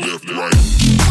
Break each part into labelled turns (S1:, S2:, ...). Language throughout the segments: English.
S1: left, right.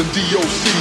S1: and DOC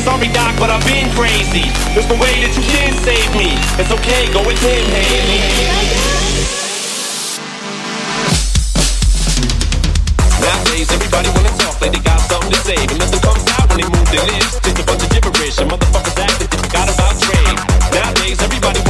S1: Sorry, Doc, but I've been crazy. There's no way that you can save me. It's okay, go with him, Haley. Nowadays, everybody wanna talk like they got something to say, but nothing comes out when they move their lips. Just a bunch of gibberish, and motherfuckers act like they forgot about Dre. Nowadays, everybody